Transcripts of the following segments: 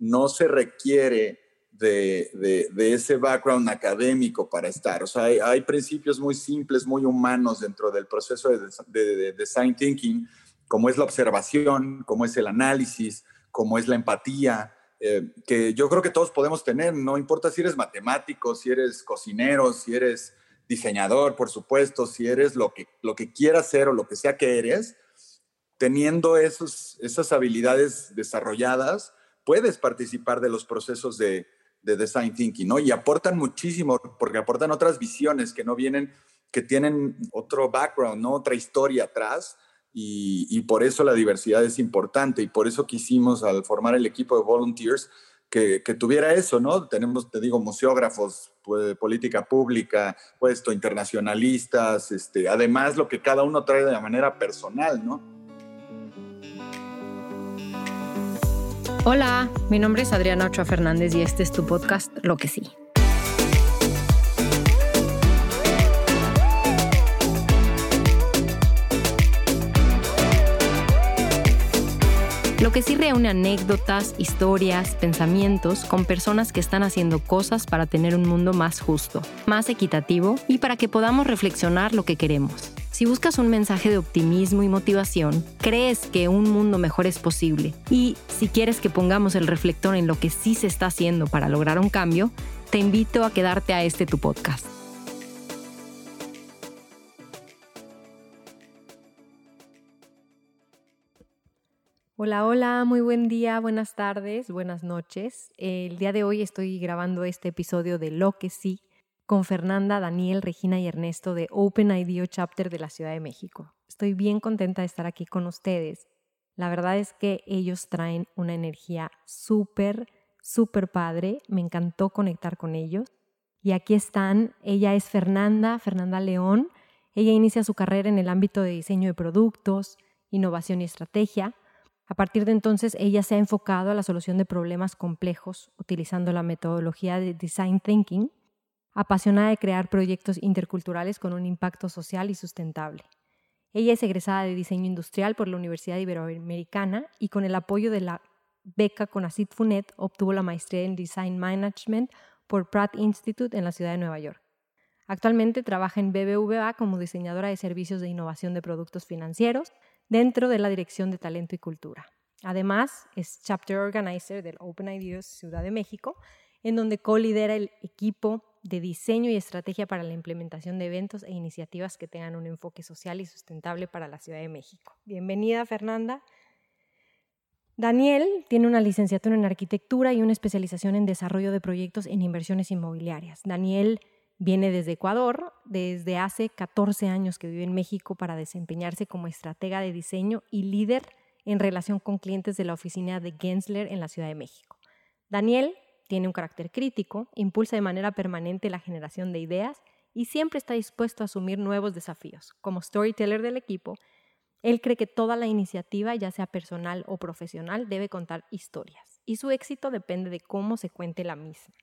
no se requiere de, ese background académico para estar. O sea, hay, principios muy simples, muy humanos dentro del proceso de, design thinking, como es la observación, como es el análisis, como es la empatía, eh, que yo creo que todos podemos tener, no importa si eres matemático, si eres cocinero, si eres diseñador, por supuesto, si eres lo que, quieras ser o lo que sea que eres, teniendo esos, esas habilidades desarrolladas, puedes participar de los procesos de, de design thinking, ¿no? Y aportan muchísimo, porque aportan otras visiones que no vienen, que tienen otro background, ¿no? Otra historia atrás. Y, por eso la diversidad es importante y por eso quisimos al formar el equipo de volunteers que, tuviera eso, ¿no? Tenemos, te digo, museógrafos, pues, política pública, puesto internacionalistas, este, además lo que cada uno trae de manera personal, ¿no? Hola, mi nombre es Adriana Ochoa Fernández y este es tu podcast Lo que sí. Lo que sí reúne anécdotas, historias, pensamientos con personas que están haciendo cosas para tener un mundo más justo, más equitativo y para que podamos reflexionar lo que queremos. Si buscas un mensaje de optimismo y motivación, crees que un mundo mejor es posible y si quieres que pongamos el reflector en lo que sí se está haciendo para lograr un cambio, te invito a quedarte a este tu podcast. Hola, hola, muy buen día, buenas tardes, buenas noches. El día de hoy estoy grabando este episodio de Lo que sí con Fernanda, Daniel, Regina y Ernesto de Open IDEO Chapter de la Ciudad de México. Estoy bien contenta de estar aquí con ustedes. La verdad es que ellos traen una energía súper, súper padre. Me encantó conectar con ellos. Y aquí están. Ella es Fernanda, Fernanda León. Ella inicia su carrera en el ámbito de diseño de productos, innovación y estrategia. A partir de entonces, ella se ha enfocado a la solución de problemas complejos utilizando la metodología de Design Thinking apasionada de crear proyectos interculturales con un impacto social y sustentable. Ella es egresada de diseño industrial por la Universidad Iberoamericana y con el apoyo de la beca Conacit Funet obtuvo la maestría en Design Management por Pratt Institute en la ciudad de Nueva York. Actualmente trabaja en BBVA como diseñadora de servicios de innovación de productos financieros dentro de la Dirección de Talento y Cultura. Además, es Chapter Organizer del Open Ideas Ciudad de México, en donde co-lidera el equipo de diseño y estrategia para la implementación de eventos e iniciativas que tengan un enfoque social y sustentable para la Ciudad de México. Bienvenida, Fernanda. Daniel tiene una licenciatura en arquitectura y una especialización en desarrollo de proyectos en inversiones inmobiliarias. Daniel viene desde Ecuador, desde hace 14 años que vive en México para desempeñarse como estratega de diseño y líder en relación con clientes de la oficina de Gensler en la Ciudad de México. Daniel tiene un carácter crítico, impulsa de manera permanente la generación de ideas y siempre está dispuesto a asumir nuevos desafíos. Como storyteller del equipo, él cree que toda la iniciativa, ya sea personal o profesional, debe contar historias y su éxito depende de cómo se cuente la misma.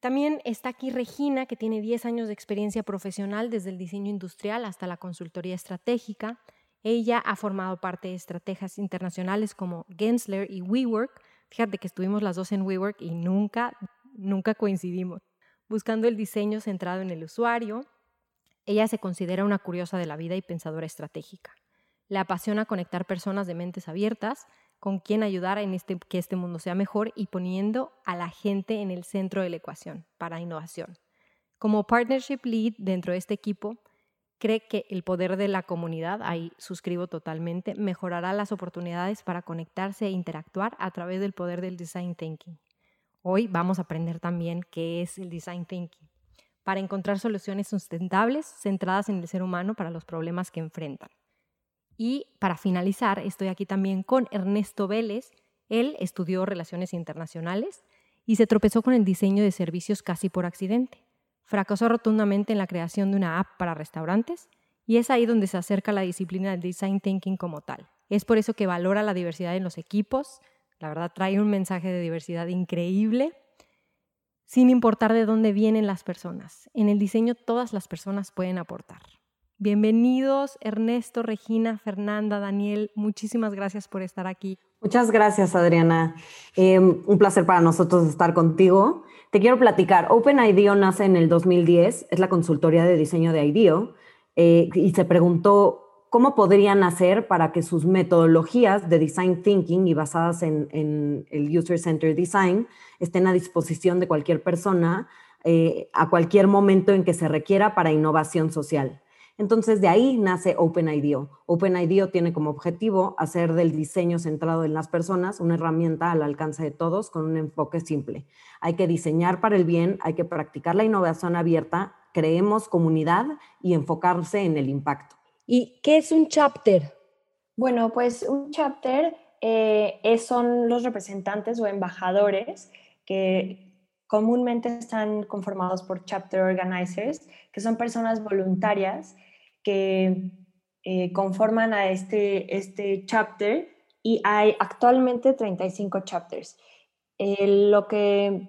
También está aquí Regina, que tiene 10 años de experiencia profesional desde el diseño industrial hasta la consultoría estratégica. Ella ha formado parte de estrategias internacionales como Gensler y WeWork, Fíjate que estuvimos las dos en WeWork y nunca, nunca coincidimos. Buscando el diseño centrado en el usuario, ella se considera una curiosa de la vida y pensadora estratégica. Le apasiona conectar personas de mentes abiertas con quien ayudar en este, que este mundo sea mejor y poniendo a la gente en el centro de la ecuación para innovación. Como partnership lead dentro de este equipo, cree que el poder de la comunidad, ahí suscribo totalmente, mejorará las oportunidades para conectarse e interactuar a través del poder del design thinking. Hoy vamos a aprender también qué es el design thinking, para encontrar soluciones sustentables centradas en el ser humano para los problemas que enfrentan. Y para finalizar, estoy aquí también con Ernesto Vélez. Él estudió relaciones internacionales y se tropezó con el diseño de servicios casi por accidente. Fracasó rotundamente en la creación de una app para restaurantes y es ahí donde se acerca la disciplina del design thinking como tal. Es por eso que valora la diversidad en los equipos, la verdad trae un mensaje de diversidad increíble, sin importar de dónde vienen las personas. En el diseño todas las personas pueden aportar. Bienvenidos Ernesto, Regina, Fernanda, Daniel, muchísimas gracias por estar aquí. Muchas gracias, Adriana. Em, un placer para nosotros estar contigo. Te quiero platicar. OpenIDEO nace en el 2010, es la consultoría de diseño de IDEO, eh, y se preguntó cómo podrían hacer para que sus metodologías de design thinking y basadas en, el user-centered design estén a disposición de cualquier persona eh, a cualquier momento en que se requiera para innovación social. Entonces, de ahí nace OpenIDEO. OpenIDEO tiene como objetivo hacer del diseño centrado en las personas una herramienta al alcance de todos con un enfoque simple. Hay que diseñar para el bien, hay que practicar la innovación abierta, creemos comunidad y enfocarse en el impacto. ¿Y qué es un chapter? Bueno, pues un chapter eh, son los representantes o embajadores que comúnmente están conformados por chapter organizers, que son personas voluntarias que eh, conforman a este, este chapter y hay actualmente 35 chapters. Eh, lo que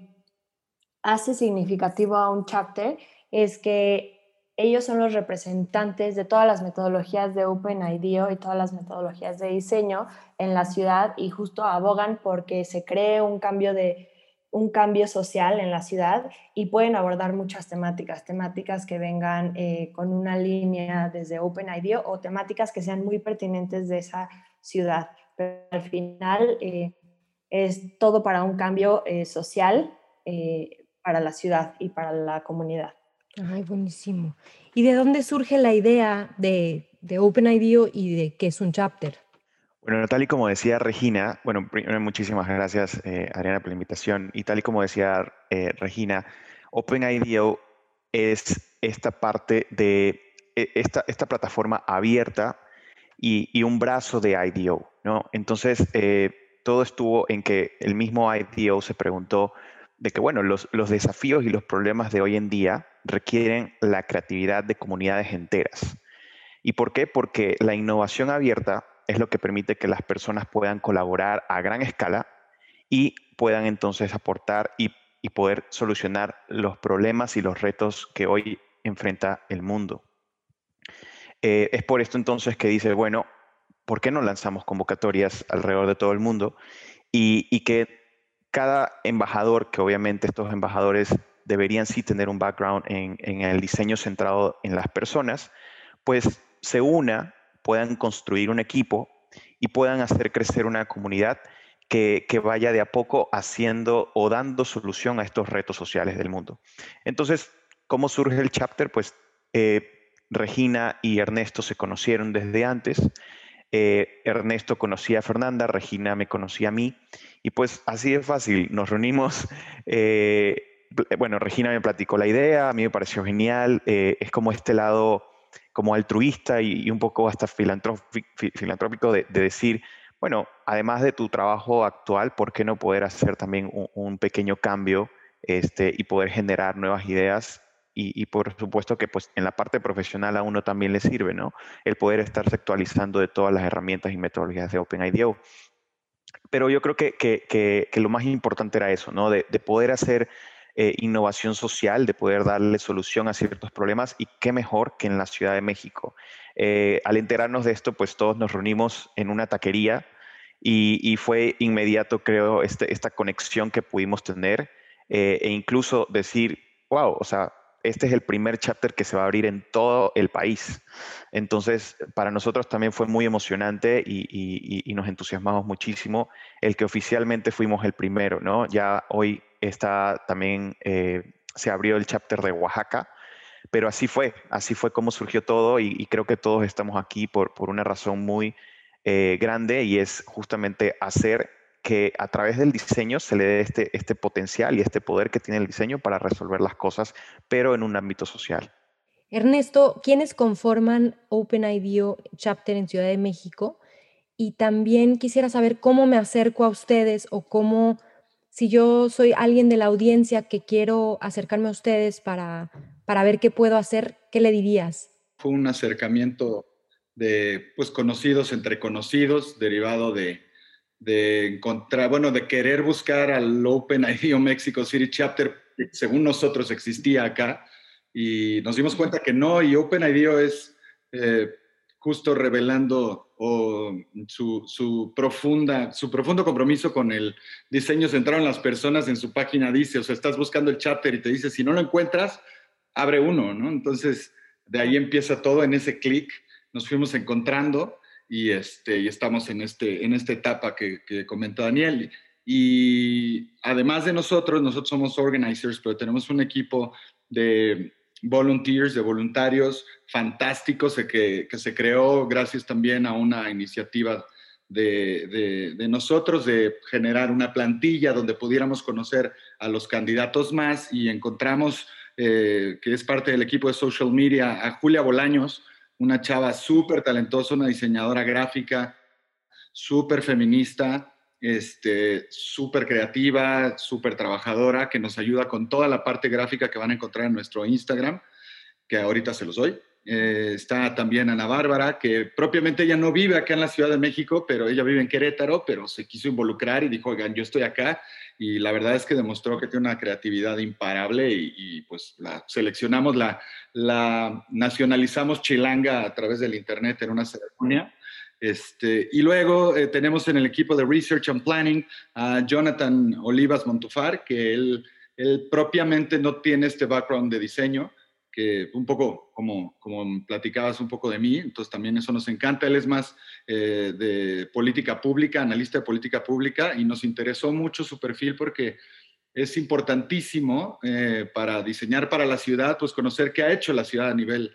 hace significativo a un chapter es que ellos son los representantes de todas las metodologías de OpenIDEO y todas las metodologías de diseño en la ciudad y justo abogan porque se cree un cambio de un cambio social en la ciudad y pueden abordar muchas temáticas, temáticas que vengan eh, con una línea desde OpenIDEO o temáticas que sean muy pertinentes de esa ciudad. Pero al final eh, es todo para un cambio eh, social para la ciudad y para la comunidad. Ay, buenísimo. ¿Y de dónde surge la idea de, de OpenIDEO y de qué es un chapter? Bueno, tal y como decía Regina, bueno, primero muchísimas gracias eh, Adriana por la invitación y tal y como decía eh, Regina, OpenIDEO es esta parte de e, esta, esta plataforma abierta y, un brazo de IDEO, ¿no? Entonces, eh, todo estuvo en que el mismo IDEO se preguntó de que, bueno, los, los desafíos y los problemas de hoy en día requieren la creatividad de comunidades enteras. ¿Y por qué? Porque la innovación abierta es lo que permite que las personas puedan colaborar a gran escala y puedan entonces aportar y, poder solucionar los problemas y los retos que hoy enfrenta el mundo. Eh, es por esto entonces que dice, bueno, ¿por qué no lanzamos convocatorias alrededor de todo el mundo? Y, que cada embajador, que obviamente estos embajadores deberían sí tener un background en, en el diseño centrado en las personas, pues se una puedan construir un equipo y puedan hacer crecer una comunidad que, vaya de a poco haciendo o dando solución a estos retos sociales del mundo. Entonces, ¿cómo surge el chapter? Pues eh, Regina y Ernesto se conocieron desde antes. Eh, Ernesto conocía a Fernanda, Regina me conocía a mí, y pues así de fácil, nos reunimos. Eh, bueno, Regina me platicó la idea, a mí me pareció genial, es como este lado como altruista y, un poco hasta filantrópico de, decir, bueno, además de tu trabajo actual, ¿por qué no poder hacer también un, pequeño cambio este, y poder generar nuevas ideas? Y, por supuesto que pues en la parte profesional a uno también le sirve, ¿no? El poder estarse actualizando de todas las herramientas y metodologías de OpenIDEO. Pero yo creo que, que, lo más importante era eso, ¿no? De poder hacer eh, innovación social, de poder darle solución a ciertos problemas y qué mejor que en la Ciudad de México. Eh, al enterarnos de esto, pues todos nos reunimos en una taquería y, fue inmediato, creo, este, esta conexión que pudimos tener eh, e incluso decir, wow, o sea, este es el primer chapter que se va a abrir en todo el país. Entonces, para nosotros también fue muy emocionante y, y, nos entusiasmamos muchísimo el que oficialmente fuimos el primero, ¿no? Ya hoy está también, eh, se abrió el chapter de Oaxaca, pero así fue, así fue como surgió todo y, creo que todos estamos aquí por, por una razón muy eh, grande y es justamente hacer que a través del diseño se le dé este, este potencial y este poder que tiene el diseño para resolver las cosas, pero en un ámbito social. Ernesto, ¿quiénes conforman OpenIDEO Chapter en Ciudad de México? Y también quisiera saber cómo me acerco a ustedes o cómo si yo soy alguien de la audiencia que quiero acercarme a ustedes para, para ver qué puedo hacer, ¿qué le dirías? Fue un acercamiento de pues conocidos entre conocidos, derivado de, de encontrar, bueno, de querer buscar al Open IDEO Mexico City Chapter, según nosotros existía acá, y nos dimos cuenta que no, y Open IDEO es, eh, justo revelando su, profunda, su profundo compromiso con el diseño centrado en las personas en su página dice, o sea, estás buscando el chapter y te dice, si no lo encuentras, abre uno, ¿no? Entonces, de ahí empieza todo en ese clic, nos fuimos encontrando y, este, y estamos en, este, en esta etapa que, que comentó Daniel. Y además de nosotros, nosotros somos organizers, pero tenemos un equipo de volunteers, de voluntarios fantásticos que, que se creó gracias también a una iniciativa de, de, nosotros de generar una plantilla donde pudiéramos conocer a los candidatos más y encontramos, eh, que es parte del equipo de social media, a Julia Bolaños, una chava súper talentosa, una diseñadora gráfica, súper feminista, este, súper creativa, súper trabajadora, que nos ayuda con toda la parte gráfica que van a encontrar en nuestro Instagram, que ahorita se los doy. Eh, está también Ana Bárbara, que propiamente ella no vive acá en la Ciudad de México, pero ella vive en Querétaro, pero se quiso involucrar y dijo, oigan, yo estoy acá. Y la verdad es que demostró que tiene una creatividad imparable y, pues la seleccionamos, la, la nacionalizamos chilanga a través del Internet en una ceremonia este, y luego eh, tenemos en el equipo de Research and Planning a Jonathan Olivas Montufar, que él, él propiamente no tiene este background de diseño, que un poco como, como platicabas un poco de mí, entonces también eso nos encanta. Él es más eh, de política pública, analista de política pública, y nos interesó mucho su perfil porque es importantísimo eh, para diseñar para la ciudad, pues conocer qué ha hecho la ciudad a nivel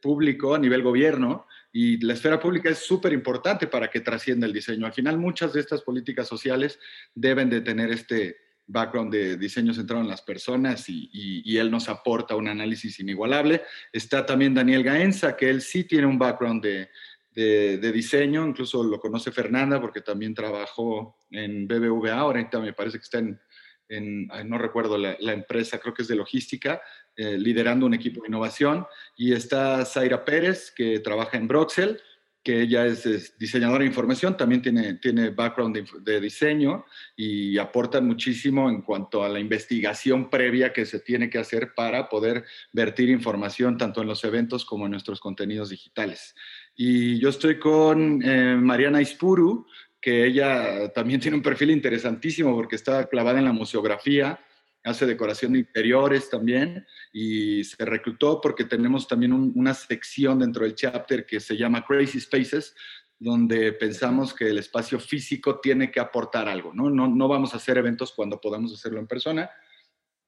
público, a nivel gobierno, y la esfera pública es súper importante para que trascienda el diseño. Al final, muchas de estas políticas sociales deben de tener este background de diseño centrado en las personas y, él nos aporta un análisis inigualable. Está también Daniel Gaenza, que él sí tiene un background de, de, diseño, incluso lo conoce Fernanda porque también trabajó en BBVA, ahorita me parece que está en, en no recuerdo la, la, empresa, creo que es de logística, eh, liderando un equipo de innovación. Y está Zaira Pérez, que trabaja en Broxel, que ella es, diseñadora de información, también tiene, tiene background de, diseño y aporta muchísimo en cuanto a la investigación previa que se tiene que hacer para poder vertir información tanto en los eventos como en nuestros contenidos digitales. Y yo estoy con eh, Mariana Ispuru, que ella también tiene un perfil interesantísimo porque está clavada en la museografía, hace decoración de interiores también y se reclutó porque tenemos también una sección dentro del chapter que se llama Crazy Spaces, donde pensamos que el espacio físico tiene que aportar algo, ¿no? No, no vamos a hacer eventos cuando podamos hacerlo en persona,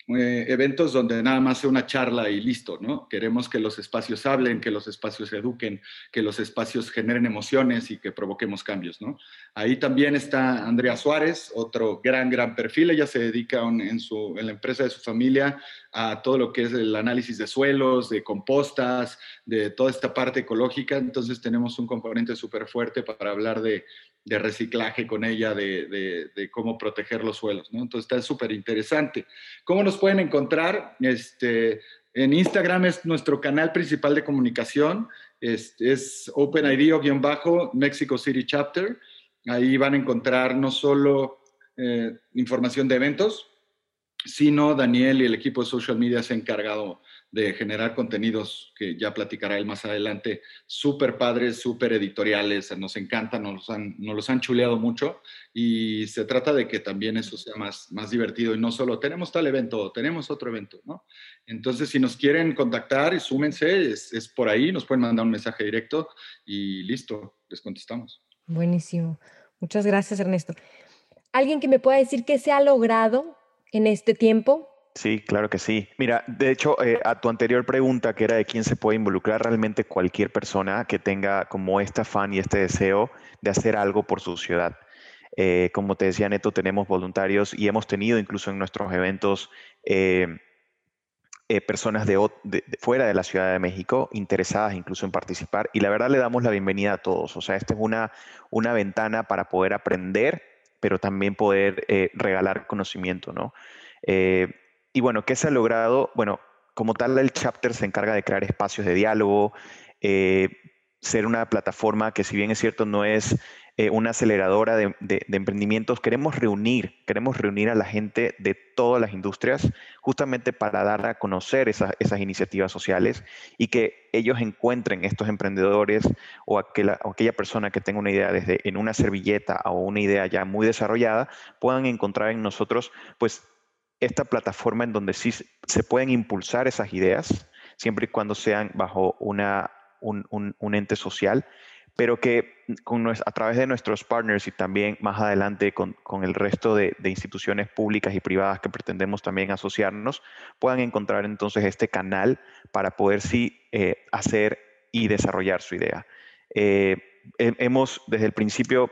eh, eventos donde nada más sea una charla y listo, ¿no? Queremos que los espacios hablen, que los espacios eduquen, que los espacios generen emociones y que provoquemos cambios, ¿no? Ahí también está Andrea Suárez, otro gran, gran perfil. Ella se dedica en, su, en la empresa de su familia a todo lo que es el análisis de suelos, de compostas, de toda esta parte ecológica. Entonces tenemos un componente súper fuerte para hablar de, de reciclaje con ella, de, de, cómo proteger los suelos, ¿no? Entonces está súper interesante. ¿Cómo nos pueden encontrar? Este, en Instagram es nuestro canal principal de comunicación, es, es OpenID-Mexico City Chapter. Ahí van a encontrar no solo eh, información de eventos, sino Daniel y el equipo de social media se han encargado de generar contenidos que ya platicará él más adelante, súper padres, súper editoriales, nos encantan, nos nos los han chuleado mucho y se trata de que también eso sea más, más divertido y no solo tenemos tal evento, tenemos otro evento, ¿no? Entonces, si nos quieren contactar, súmense, es, es por ahí, nos pueden mandar un mensaje directo y listo, les contestamos. Buenísimo. Muchas gracias, Ernesto. ¿Alguien que me pueda decir qué se ha logrado en este tiempo Sí, claro que sí. Mira, de hecho, eh, a tu anterior pregunta, que era de quién se puede involucrar, realmente cualquier persona que tenga como este afán y este deseo de hacer algo por su ciudad. Eh, como te decía Neto, tenemos voluntarios y hemos tenido incluso en nuestros eventos eh, personas de, fuera de la Ciudad de México interesadas incluso en participar y la verdad le damos la bienvenida a todos. O sea, esta es una, una ventana para poder aprender, pero también poder regalar conocimiento, ¿no? Y bueno, ¿qué se ha logrado? Bueno, como tal, el chapter se encarga de crear espacios de diálogo, eh, ser una plataforma que si bien es cierto no es eh, una aceleradora de, emprendimientos. Queremos reunir, queremos reunir a la gente de todas las industrias justamente para dar a conocer esas, iniciativas sociales y que ellos encuentren estos emprendedores o aquella, aquella persona que tenga una idea desde en una servilleta o una idea ya muy desarrollada, puedan encontrar en nosotros pues esta plataforma en donde sí se pueden impulsar esas ideas, siempre y cuando sean bajo una, un ente social pero que con, a través de nuestros partners y también más adelante con, el resto de, instituciones públicas y privadas que pretendemos también asociarnos, puedan encontrar entonces este canal para poder sí eh, hacer y desarrollar su idea. Eh, hemos desde el principio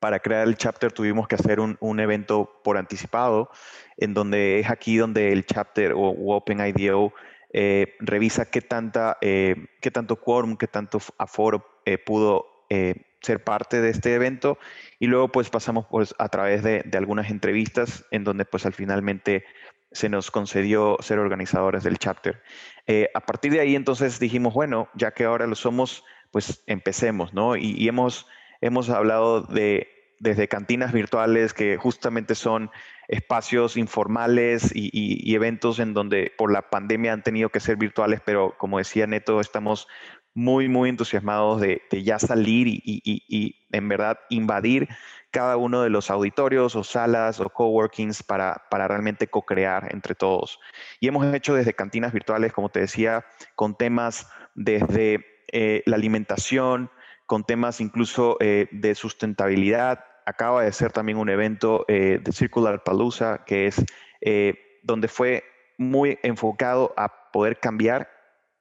para crear el chapter tuvimos que hacer un, evento por anticipado, en donde es aquí donde el chapter o, OpenIDO eh, revisa qué, tanta, qué tanto quórum, qué tanto aforo eh, pudo eh, ser parte de este evento y luego pues pasamos pues, a través de, algunas entrevistas en donde pues al finalmente se nos concedió ser organizadores del chapter. Eh, a partir de ahí entonces dijimos, bueno, ya que ahora lo somos, pues empecemos, ¿no? Y, hemos, hemos hablado de desde cantinas virtuales que justamente son espacios informales y, eventos en donde por la pandemia han tenido que ser virtuales, pero como decía Neto, estamos muy, muy entusiasmados de, ya salir y, en verdad invadir cada uno de los auditorios o salas o coworkings para, para realmente co-crear entre todos. Y hemos hecho desde cantinas virtuales, como te decía, con temas desde eh, la alimentación, con temas incluso eh, de sustentabilidad. Acaba de ser también un evento eh, de Circular Palooza, que es donde fue muy enfocado a poder cambiar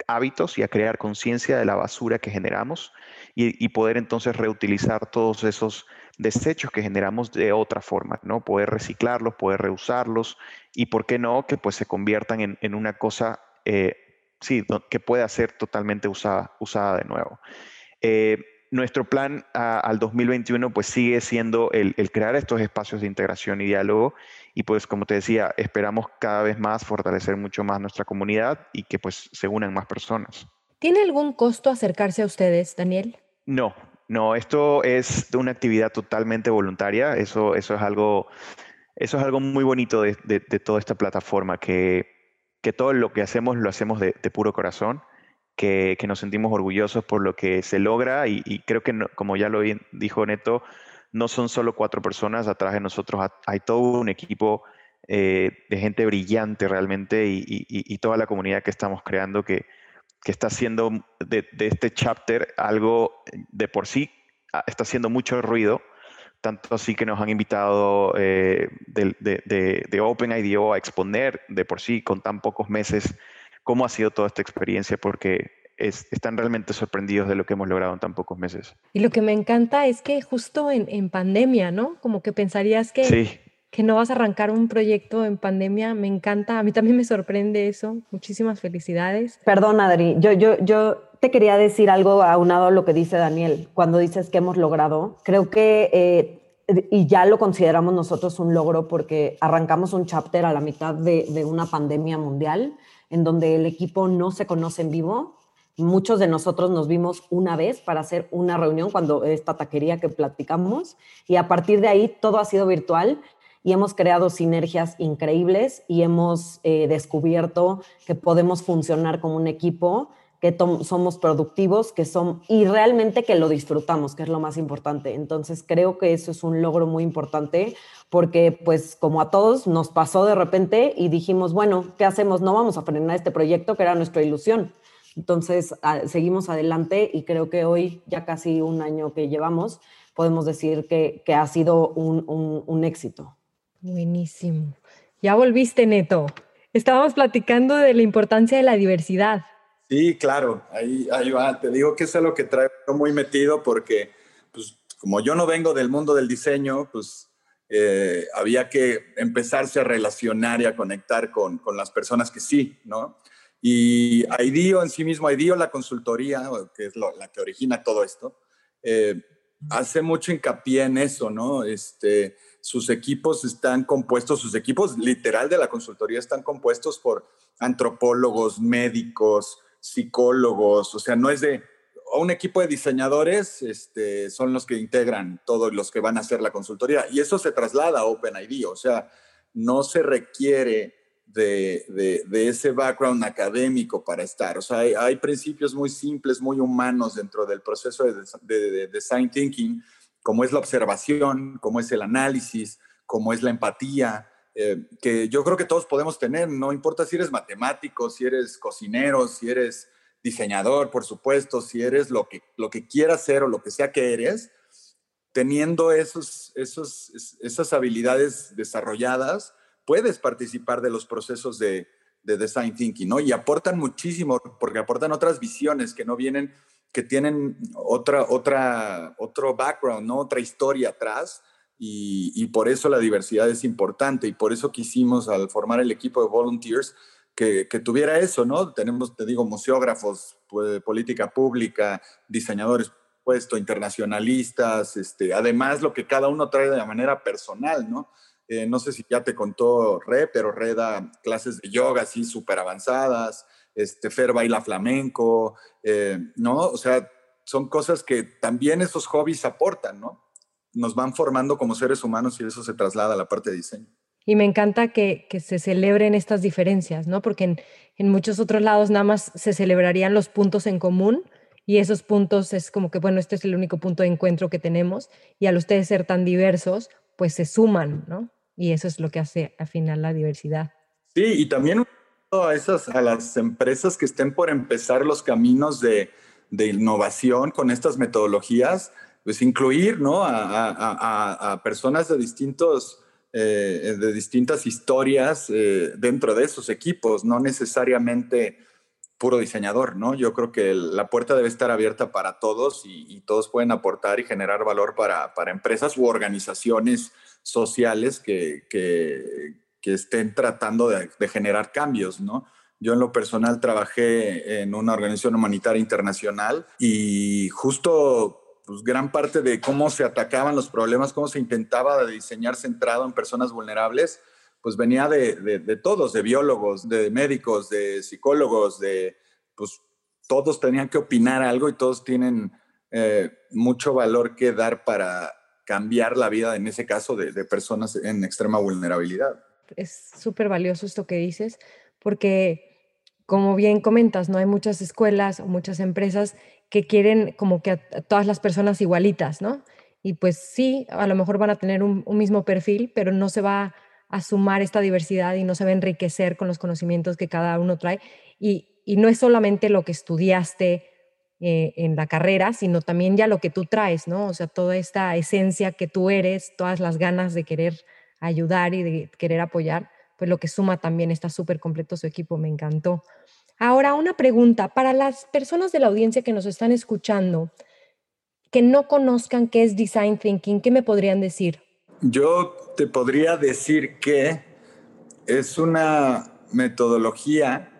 hábitos y a crear conciencia de la basura que generamos y, poder entonces reutilizar todos esos desechos que generamos de otra forma, ¿no? Poder reciclarlos, poder reusarlos y, ¿por qué no?, que pues se conviertan en, una cosa, eh, sí, que pueda ser totalmente usada, usada de nuevo. Eh, nuestro plan al 2021 pues sigue siendo el, crear estos espacios de integración y diálogo y pues como te decía, esperamos cada vez más fortalecer mucho más nuestra comunidad y que pues se unan más personas. ¿Tiene algún costo acercarse a ustedes, Daniel? No, no, esto es una actividad totalmente voluntaria, eso, eso, es, algo, eso es algo muy bonito de, toda esta plataforma, que, que, todo lo que hacemos lo hacemos de puro corazón que, nos sentimos orgullosos por lo que se logra y, creo que, como ya lo dijo Neto, no son solo cuatro personas, atrás de nosotros hay todo un equipo eh, de gente brillante realmente y, toda la comunidad que estamos creando que, que está haciendo de, este chapter algo de por sí, está haciendo mucho ruido, tanto así que nos han invitado eh, de, de, de OpenIDO a exponer de por sí con tan pocos meses cómo ha sido toda esta experiencia porque están realmente sorprendidos de lo que hemos logrado en tan pocos meses. Y lo que me encanta es que justo en, pandemia, ¿no? Como que pensarías que, que no vas a arrancar un proyecto en pandemia. Me encanta, a mí también me sorprende eso. Muchísimas felicidades. Perdón, Adri, yo, yo, yo te quería decir algo aunado a lo que dice Daniel, cuando dices que hemos logrado. Creo que... Eh, y ya lo consideramos nosotros un logro porque arrancamos un chapter a la mitad de, de una pandemia mundial en donde el equipo no se conoce en vivo. Muchos de nosotros nos vimos una vez para hacer una reunión cuando esta taquería que platicamos y a partir de ahí todo ha sido virtual y hemos creado sinergias increíbles y hemos eh, descubierto que podemos funcionar como un equipo que somos productivos, que son y realmente que lo disfrutamos, que es lo más importante. Entonces creo que eso es un logro muy importante porque pues como a todos nos pasó de repente y dijimos, bueno, ¿qué hacemos? No vamos a frenar este proyecto que era nuestra ilusión. Entonces seguimos adelante y creo que hoy, ya casi un año que llevamos, podemos decir que, que ha sido un, un, un éxito. Buenísimo. Ya volviste, Neto. Estábamos platicando de la importancia de la diversidad. Sí, claro, ahí, ahí va. Te digo que es algo que traigo muy metido porque, pues, como yo no vengo del mundo del diseño, pues eh, había que empezarse a relacionar y a conectar con, con las personas que sí, ¿no? Y IDEO en sí mismo, IDEO, la consultoría, que es la que origina todo esto, eh, hace mucho hincapié en eso, ¿no? Este, sus equipos están compuestos, sus equipos literal de la consultoría están compuestos por antropólogos, médicos, psicólogos, o sea, no es de, un equipo de diseñadores este, son los que integran todos los que van a hacer la consultoría y eso se traslada a OpenID, o sea, no se requiere de, de, ese background académico para estar. O sea, hay, principios muy simples, muy humanos dentro del proceso de, design thinking, como es la observación, como es el análisis, como es la empatía, eh, que yo creo que todos podemos tener, no importa si eres matemático, si eres cocinero, si eres diseñador, por supuesto, si eres lo que, lo que quieras ser o lo que sea que eres, teniendo esos, esos, esas habilidades desarrolladas, puedes participar de los procesos de, design thinking, ¿no? Y aportan muchísimo, porque aportan otras visiones que no vienen, que tienen otra, otra, otro background, ¿no? Otra historia atrás. Y, por eso la diversidad es importante y por eso quisimos al formar el equipo de volunteers que, tuviera eso, ¿no? Tenemos, te digo, museógrafos, pues, política pública, diseñadores puesto, internacionalistas, este, además lo que cada uno trae de manera personal, ¿no? Eh, no sé si ya te contó Re, pero Re da clases de yoga así súper avanzadas, este, Fer baila flamenco, eh, ¿no? O sea, son cosas que también esos hobbies aportan, ¿no? Nos van formando como seres humanos y eso se traslada a la parte de diseño. Y me encanta que, se celebren estas diferencias, ¿no? Porque en, en, muchos otros lados nada más se celebrarían los puntos en común y esos puntos es como que, bueno, este es el único punto de encuentro que tenemos y al ustedes ser tan diversos, pues se suman, ¿no? Y eso es lo que hace al final la diversidad. Sí, y también a, esas, a las empresas que estén por empezar los caminos de, de innovación con estas metodologías, pues incluir ¿no? a, a, a personas de, distintos, eh, de distintas historias eh, dentro de esos equipos, no necesariamente puro diseñador, ¿no? Yo creo que la puerta debe estar abierta para todos y, y todos pueden aportar y generar valor para, para empresas u organizaciones sociales que, que, estén tratando de, generar cambios, ¿no? Yo en lo personal trabajé en una organización humanitaria internacional y justo pues, gran parte de cómo se atacaban los problemas, cómo se intentaba diseñar centrado en personas vulnerables, pues venía de, de, todos, de biólogos, de médicos, de psicólogos, de, pues todos tenían que opinar algo y todos tienen eh, mucho valor que dar para, cambiar la vida, en ese caso, de, personas en extrema vulnerabilidad. Es súper valioso esto que dices, porque como bien comentas, no hay muchas escuelas o muchas empresas que quieren como que a, todas las personas igualitas, ¿no? Y pues sí, a lo mejor van a tener un, mismo perfil, pero no se va a sumar esta diversidad y no se va a enriquecer con los conocimientos que cada uno trae. Y, y no es solamente lo que estudiaste eh, en la carrera, sino también ya lo que tú traes, ¿no? O sea, toda esta esencia que tú eres, todas las ganas de querer ayudar y de querer apoyar, pues lo que suma también está súper completo su equipo, me encantó. Ahora, una pregunta, para las personas de la audiencia que nos están escuchando, que no conozcan qué es Design Thinking, ¿qué me podrían decir? Yo te podría decir que es una metodología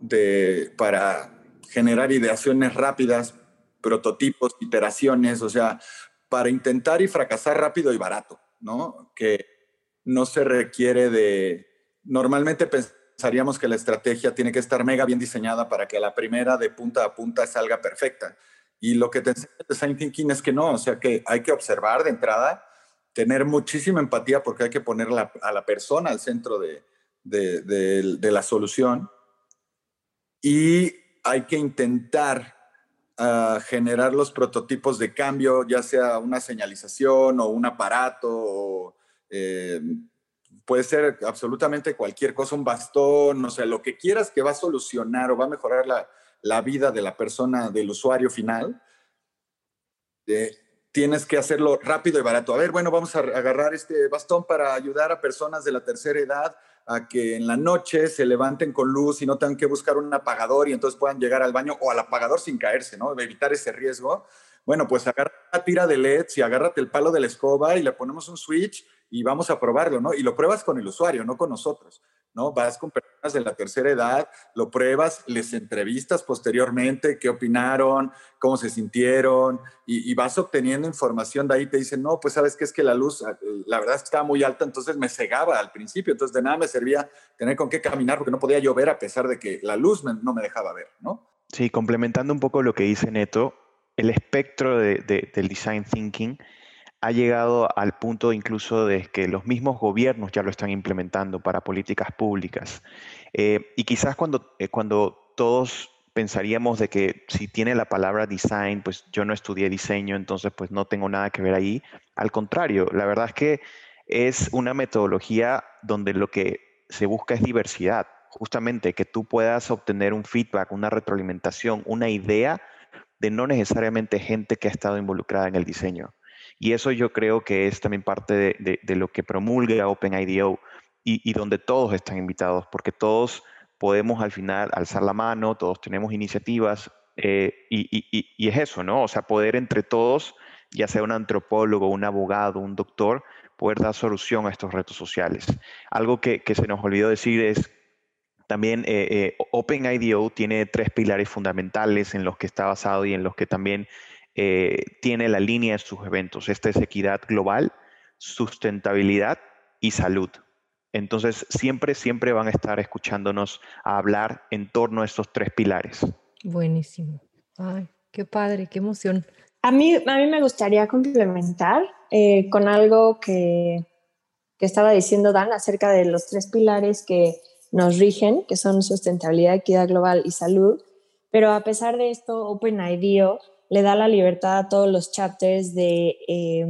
de, para generar ideaciones rápidas, prototipos, iteraciones, o sea, para intentar y fracasar rápido y barato, ¿no? Que no se requiere de... Normalmente pensaríamos que la estrategia tiene que estar mega bien diseñada para que la primera de punta a punta salga perfecta. Y lo que te enseña el design thinking es que no, o sea que hay que observar de entrada, tener muchísima empatía porque hay que poner a la persona al centro de, de, de la solución y hay que intentar ah, generar los prototipos de cambio, ya sea una señalización o un aparato, eh, puede ser absolutamente cualquier cosa, un bastón, o sea, lo que quieras que va a solucionar o va a mejorar la, vida de la persona, del usuario final, eh, tienes que hacerlo rápido y barato. A ver, bueno, vamos a agarrar este bastón para ayudar a personas de la tercera edad a que en la noche se levanten con luz y no tengan que buscar un apagador y entonces puedan llegar al baño o al apagador sin caerse, ¿no? Evitar ese riesgo. Bueno, pues agarra la tira de LEDs y agárrate el palo de la escoba y le ponemos un switch y vamos a probarlo, ¿no? Y lo pruebas con el usuario, no con nosotros. ¿no? Vas con personas de la tercera edad, lo pruebas, les entrevistas posteriormente, qué opinaron, cómo se sintieron, y, vas obteniendo información de ahí. Te dicen, no, pues sabes que es que la luz, ah, la verdad es que estaba muy alta, entonces me cegaba al principio, entonces de nada me servía tener con qué caminar porque no podía llover a pesar de que la luz no me dejaba ver, ¿no? Sí, complementando un poco lo que dice Neto, el espectro del design thinking ha llegado al punto incluso de que los mismos gobiernos ya lo están implementando para políticas públicas. Eh, y quizás cuando, eh, cuando todos pensaríamos de que si tiene la palabra design, pues yo no estudié diseño, entonces pues no tengo nada que ver ahí. Al contrario, la verdad es que es una metodología donde lo que se busca es diversidad, justamente que tú puedas obtener un feedback, una retroalimentación, una idea de no necesariamente gente que ha estado involucrada en el diseño. Y eso yo creo que es también parte de, lo que promulga OpenIDO y, y donde todos están invitados, porque todos podemos al final alzar la mano, todos tenemos iniciativas eh, y, es eso, ¿no? O sea, poder entre todos, ya sea un antropólogo, un abogado, un doctor, poder dar solución a estos retos sociales. Algo que, se nos olvidó decir es también eh, eh, OpenIDO tiene tres pilares fundamentales en los que está basado y en los que también tiene la línea de sus eventos. Esta es equidad global, sustentabilidad y salud. Entonces, siempre, siempre van a estar escuchándonos a hablar en torno a estos tres pilares. Buenísimo. Ay, qué padre, qué emoción. A mí, a mí me gustaría complementar eh, con algo que, que estaba diciendo Dan acerca de los tres pilares que nos rigen, que son sustentabilidad, equidad global y salud. Pero a pesar de esto, OpenIDEO le da la libertad a todos los chapters de, eh,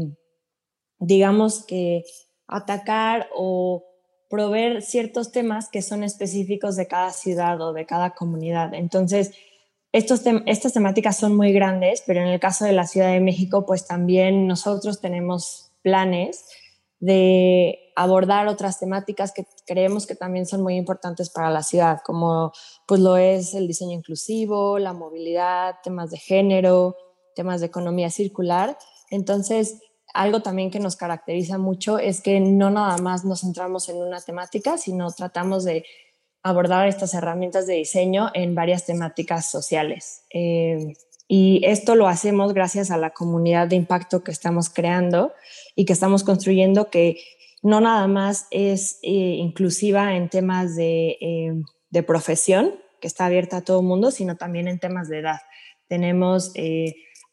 digamos que, atacar o proveer ciertos temas que son específicos de cada ciudad o de cada comunidad. Entonces, estos estas temáticas son muy grandes, pero en el caso de la Ciudad de México, pues también nosotros tenemos planes de abordar otras temáticas que creemos que también son muy importantes para la ciudad, como pues lo es el diseño inclusivo, la movilidad, temas de género, temas de economía circular. Entonces, algo también que nos caracteriza mucho es que no nada más nos centramos en una temática, sino tratamos de abordar estas herramientas de diseño en varias temáticas sociales. Eh, y esto lo hacemos gracias a la comunidad de impacto que estamos creando y que estamos construyendo, que no nada más es eh, inclusiva en temas de, eh, de, profesión, que está abierta a todo el mundo, sino también en temas de edad. Tenemos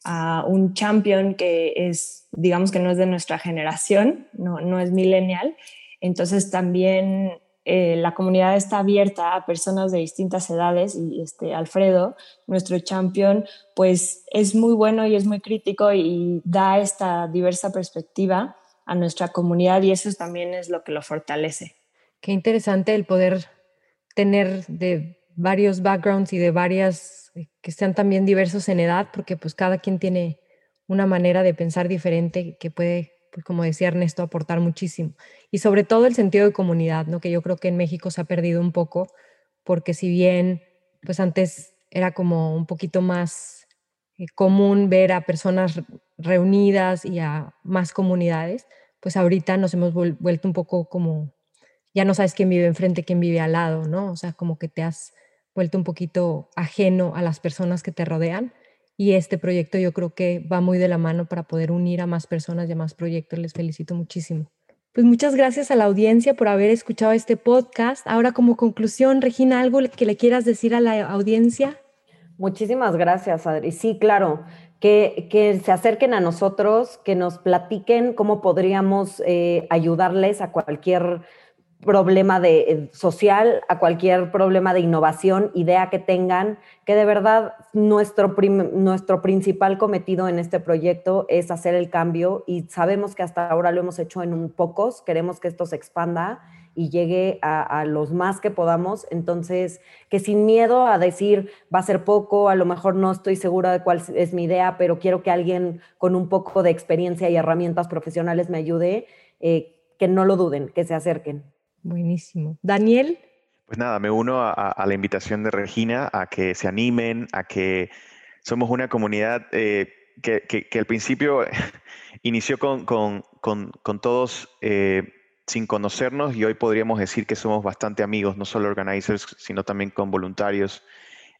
a un champion que es, digamos que no es de nuestra generación, no, no es millennial. Entonces también eh, la comunidad está abierta a personas de distintas edades y este Alfredo, nuestro champion, pues es muy bueno y es muy crítico y da esta diversa perspectiva a nuestra comunidad y eso también es lo que lo fortalece. Qué interesante el poder tener de varios backgrounds y de varias eh, que sean también diversos en edad, porque pues cada quien tiene una manera de pensar diferente que puede, pues como decía Ernesto, aportar muchísimo. Y sobre todo el sentido de comunidad, ¿no? que yo creo que en México se ha perdido un poco, porque si bien pues antes era como un poquito más eh, común ver a personas reunidas y a más comunidades, pues ahorita nos hemos vuelto un poco como, ya no sabes quién vive enfrente, quién vive al lado, ¿no? O sea, como que te has vuelto un poquito ajeno a las personas que te rodean. Y este proyecto yo creo que va muy de la mano para poder unir a más personas y a más proyectos. Les felicito muchísimo. Pues muchas gracias a la audiencia por haber escuchado este podcast. Ahora como conclusión, Regina, ¿algo que le quieras decir a la audiencia? Muchísimas gracias, Adri. Sí, claro, que, se acerquen a nosotros, que nos platiquen cómo podríamos eh, ayudarles a cualquier problema de, eh, social, a cualquier problema de innovación, idea que tengan, que de verdad nuestro, nuestro principal cometido en este proyecto es hacer el cambio y sabemos que hasta ahora lo hemos hecho en un pocos, queremos que esto se expanda y llegue a, los más que podamos. Entonces, que sin miedo a decir va a ser poco, a lo mejor no estoy segura de cuál es mi idea, pero quiero que alguien con un poco de experiencia y herramientas profesionales me ayude, eh, que no lo duden, que se acerquen. Buenísimo. Daniel. Pues nada, me uno a, la invitación de Regina a que se animen, a que somos una comunidad eh, que, al principio inició con, todos eh, sin conocernos y hoy podríamos decir que somos bastante amigos, no solo organizers, sino también con voluntarios.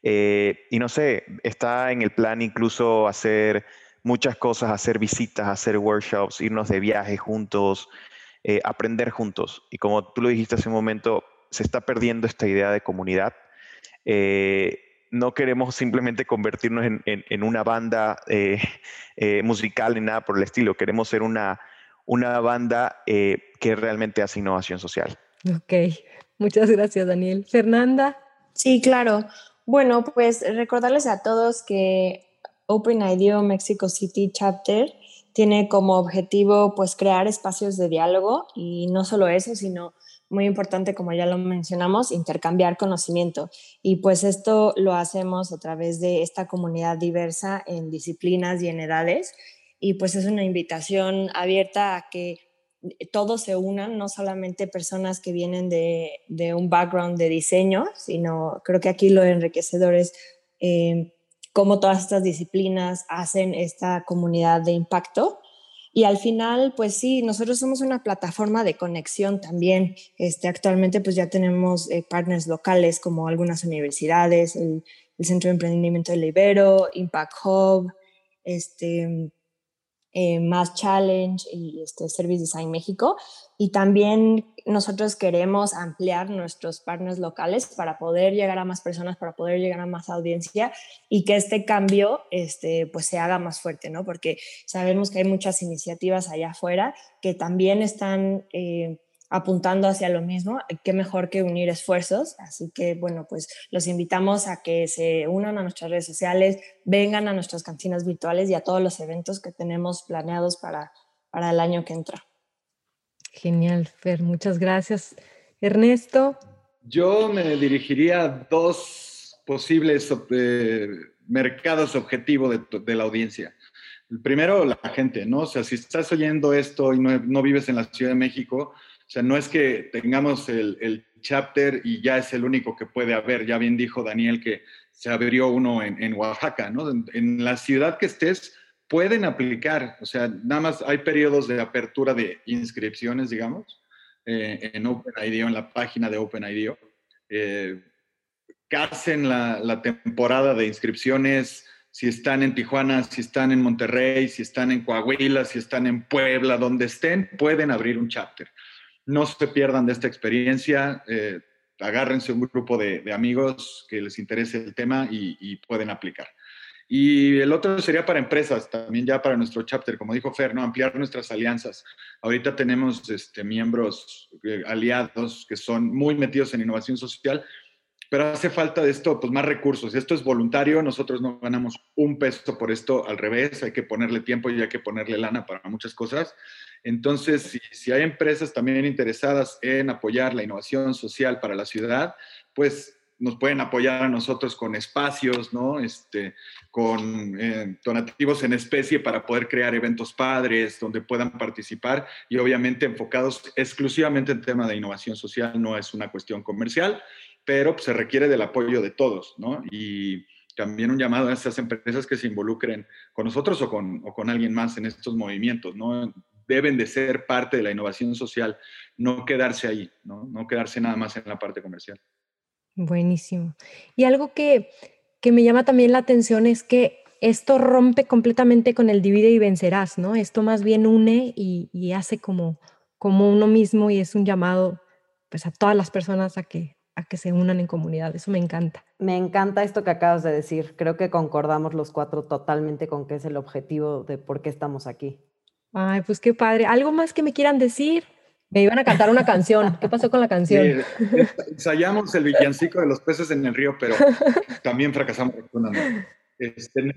Eh, y no sé, está en el plan incluso hacer muchas cosas, hacer visitas, hacer workshops, irnos de viaje juntos, eh, aprender juntos. Y como tú lo dijiste hace un momento, se está perdiendo esta idea de comunidad. Eh, no queremos simplemente convertirnos en, una banda eh, eh, musical ni nada por el estilo. Queremos ser una, una banda que realmente hace innovación social. Ok, muchas gracias Daniel. Fernanda. Sí, claro. Bueno, pues recordarles a todos que Open IDEO Mexico City Chapter tiene como objetivo pues crear espacios de diálogo y no solo eso, sino muy importante, como ya lo mencionamos, intercambiar conocimiento. Y pues esto lo hacemos a través de esta comunidad diversa en disciplinas y en edades. Y pues es una invitación abierta a que todos se unan, no solamente personas que vienen de, un background de diseño, sino creo que aquí lo enriquecedor es eh, cómo todas estas disciplinas hacen esta comunidad de impacto y al final, pues sí, nosotros somos una plataforma de conexión también. Este, actualmente, pues ya tenemos eh, partners locales como algunas universidades, el, el, Centro de Emprendimiento del Ibero, Impact Hub, este, eh, Mass Challenge y este Service Design México. Y también nosotros queremos ampliar nuestros partners locales para poder llegar a más personas, para poder llegar a más audiencia y que este cambio este, pues se haga más fuerte, ¿no? Porque sabemos que hay muchas iniciativas allá afuera que también están... Eh, apuntando hacia lo mismo, qué mejor que unir esfuerzos. Así que, bueno, pues los invitamos a que se unan a nuestras redes sociales, vengan a nuestras cantinas virtuales y a todos los eventos que tenemos planeados para, para el año que entra. Genial, Fer, muchas gracias. Ernesto. Yo me dirigiría a dos posibles eh, mercados objetivo de, de, la audiencia. El primero, la gente, ¿no? O sea, si estás oyendo esto y no, no vives en la Ciudad de México, o sea, no es que tengamos el, chapter y ya es el único que puede haber. Ya bien dijo Daniel que se abrió uno en, Oaxaca, ¿no? En, la ciudad que estés pueden aplicar. O sea, nada más hay periodos de apertura de inscripciones, digamos, eh, en OpenIDEO, en la página de OpenIDEO. Eh, casen la, la temporada de inscripciones si están en Tijuana, si están en Monterrey, si están en Coahuila, si están en Puebla, donde estén, pueden abrir un chapter no se pierdan de esta experiencia, eh, agárrense un grupo de, amigos que les interese el tema y, pueden aplicar. Y el otro sería para empresas, también ya para nuestro chapter, como dijo Fer, ¿no? ampliar nuestras alianzas. Ahorita tenemos este, miembros eh, aliados que son muy metidos en innovación social, pero hace falta de esto, pues más recursos. Esto es voluntario, nosotros no ganamos un peso por esto, al revés, hay que ponerle tiempo y hay que ponerle lana para muchas cosas. Entonces, si, hay empresas también interesadas en apoyar la innovación social para la ciudad, pues nos pueden apoyar a nosotros con espacios, ¿no? Este, con eh, donativos en especie para poder crear eventos padres donde puedan participar y obviamente enfocados exclusivamente en tema de innovación social, no es una cuestión comercial, pero se requiere del apoyo de todos, ¿no? Y también un llamado a esas empresas que se involucren con nosotros o con, o con alguien más en estos movimientos, ¿no? Deben de ser parte de la innovación social, no quedarse ahí, ¿no? no quedarse nada más en la parte comercial. Buenísimo. Y algo que, que me llama también la atención es que esto rompe completamente con el divide y vencerás, ¿no? Esto más bien une y, y, hace como, como uno mismo y es un llamado pues a todas las personas a que, a que se unan en comunidad. Eso me encanta. Me encanta esto que acabas de decir. Creo que concordamos los cuatro totalmente con que es el objetivo de por qué estamos aquí. Ay, pues qué padre. ¿Algo más que me quieran decir? Me iban a cantar una canción. ¿Qué pasó con la canción? ensayamos el villancico de los peces en el río, pero también fracasamos. Este,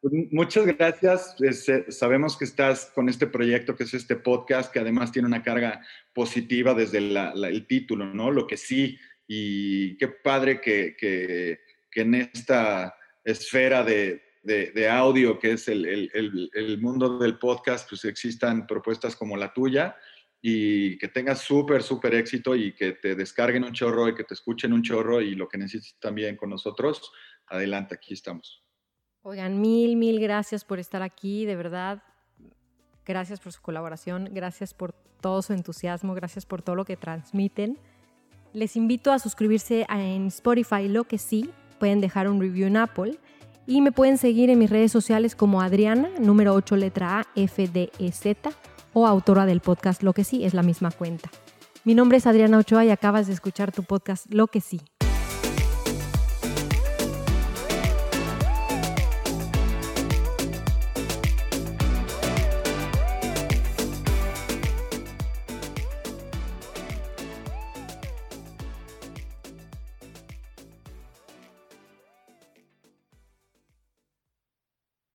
pues, muchas gracias. Eh, sabemos que estás con este proyecto, que es este podcast, que además tiene una carga positiva desde el título, ¿no? Lo que sí, y qué padre que, que en esta esfera de, de, audio, que es el, mundo del podcast, pues existan propuestas como la tuya y que tengas súper, súper éxito y que te descarguen un chorro y que te escuchen un chorro y lo que necesites también con nosotros, adelante, aquí estamos. Oigan, mil, mil gracias por estar aquí, de verdad. Gracias por su colaboración, gracias por todo su entusiasmo, gracias por todo lo que transmiten. Les invito a suscribirse en Spotify, lo que sí, pueden dejar un review en Apple y me pueden seguir en mis redes sociales como Adriana, número 8 letra A, F, D, E, Z, o autora del podcast Lo que sí, es la misma cuenta. Mi nombre es Adriana Ochoa y acabas de escuchar tu podcast Lo que sí.